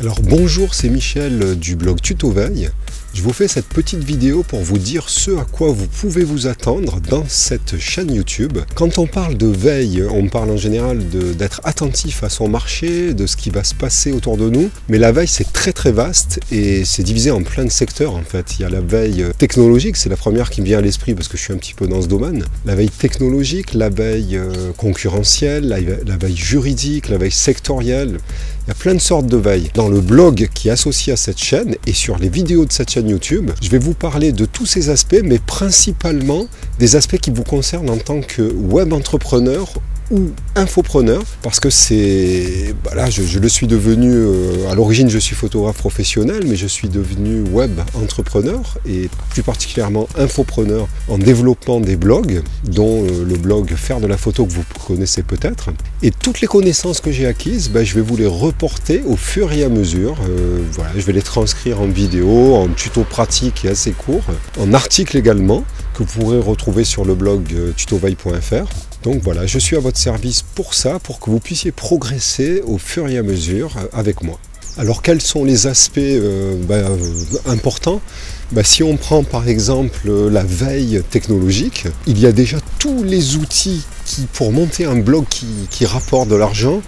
Alors bonjour, c'est Michel du blog Tuto Veille. Je vous fais cette petite vidéo pour vous dire ce à quoi vous pouvez vous attendre dans cette chaîne YouTube. Quand on parle de veille, on parle en général d'être attentif à son marché, de ce qui va se passer autour de nous. Mais la veille, c'est très très vaste et c'est divisé en plein de secteurs en fait. Il y a la veille technologique, c'est la première qui me vient à l'esprit parce que je suis un petit peu dans ce domaine. La veille technologique, la veille euh, concurrentielle, la veille juridique, la veille sectorielle. Il y a plein de sortes de veilles. Dans le blog qui est associé à cette chaîne et sur les vidéos de cette chaîne YouTube, je vais vous parler de tous ces aspects, mais principalement des aspects qui vous concernent en tant que web entrepreneur ou infopreneur parce que c'est voilà je, je, le suis devenu euh, à l'origine je suis photographe professionnel mais je suis devenu web entrepreneur et plus particulièrement infopreneur en développant des blogs dont euh, le blog faire de la photo que vous connaissez peut-être. Et toutes les connaissances que j'ai acquises ben, je vais vous les reporter au fur et à mesure. Euh, voilà je vais les transcrire en vidéo en tuto pratique et assez court en article également que vous pourrez retrouver sur le blog tutoveille.fr donc voilà, je suis à votre service pour ça, pour que vous puissiez progresser au fur et à mesure euh, avec moi. Alors quels sont les aspects euh, ben, euh, importants? Ben, Si on prend par exemple la veille technologique, il y a déjà tous les outils qui, pour monter un blog qui, rapporte de l'argent,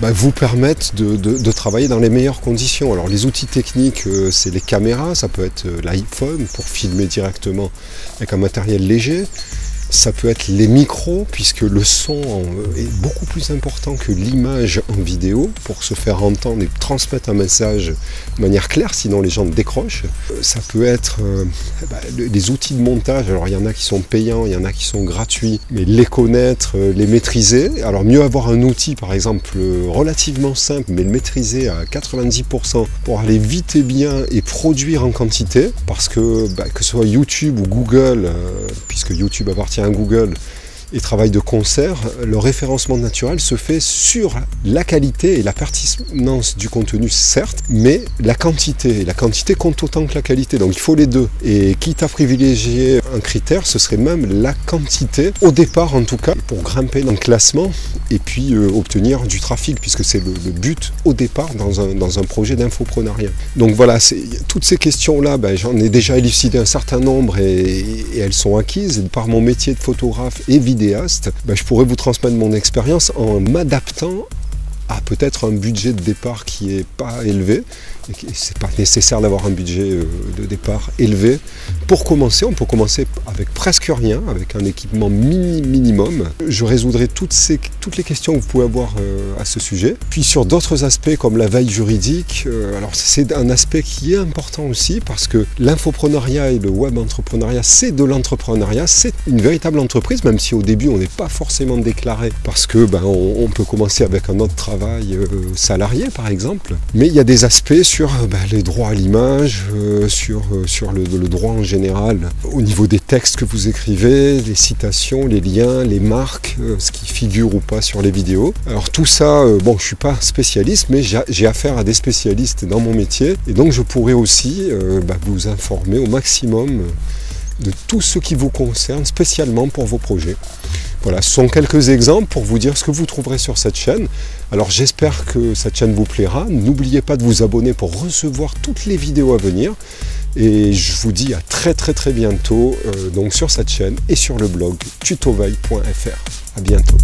ben, vous permettent de, travailler dans les meilleures conditions. Alors les outils techniques, c'est les caméras, ça peut être l'iPhone pour filmer directement avec un matériel léger. Ça peut être les micros, puisque le son est beaucoup plus important que l'image en vidéo pour se faire entendre et transmettre un message de manière claire, sinon les gens décrochent. Ça peut être euh, bah, les outils de montage. Alors il y en a qui sont payants, il y en a qui sont gratuits, mais les connaître, euh, les maîtriser. Alors mieux avoir un outil, par exemple, relativement simple, mais le maîtriser à 90% pour aller vite et bien et produire en quantité, parce que bah, que ce soit YouTube ou Google, euh, puisque YouTube appartient Google et travail de concert, le référencement naturel se fait sur la qualité et la pertinence du contenu, certes, mais la quantité. La quantité compte autant que la qualité, donc il faut les deux. Et quitte à privilégier un critère, ce serait même la quantité, au départ en tout cas, pour grimper dans le classement et puis euh, obtenir du trafic, puisque c'est le, but au départ dans un, dans un projet d'infoprenariat. Donc voilà, toutes ces questions-là, ben, j'en ai déjà élucidé un certain nombre et, et elles sont acquises par mon métier de photographe et vidéo ben, je pourrais vous transmettre mon expérience en m'adaptant à peut-être un budget de départ qui n'est pas élevé, c'est pas nécessaire d'avoir un budget euh, de départ élevé. Pour commencer, on peut commencer avec presque rien, avec un équipement mini minimum. Je résoudrai toutes, ces, toutes les questions que vous pouvez avoir euh, à ce sujet. Puis sur d'autres aspects comme la veille juridique, euh, alors c'est un aspect qui est important aussi parce que l'infoprenariat et le web entrepreneuriat, c'est de l'entrepreneuriat, c'est une véritable entreprise, même si au début on n'est pas forcément déclaré parce que ben, on, peut commencer avec un autre travail salarié par exemple. Mais il y a des aspects sur euh, bah, les droits à l'image, euh, sur, euh, sur le, droit en général, au niveau des textes que vous écrivez, les citations, les liens, les marques, ce qui figure ou pas sur les vidéos. Alors tout ça, bon, je suis pas spécialiste, mais j'ai affaire à des spécialistes dans mon métier, et donc je pourrais aussi bah, vous informer au maximum de tout ce qui vous concerne spécialement pour vos projets. Voilà, ce sont quelques exemples pour vous dire ce que vous trouverez sur cette chaîne. Alors j'espère que cette chaîne vous plaira. N'oubliez pas de vous abonner pour recevoir toutes les vidéos à venir. Et je vous dis à très très très bientôt euh, donc sur cette chaîne et sur le blog tutoveille.fr. À bientôt.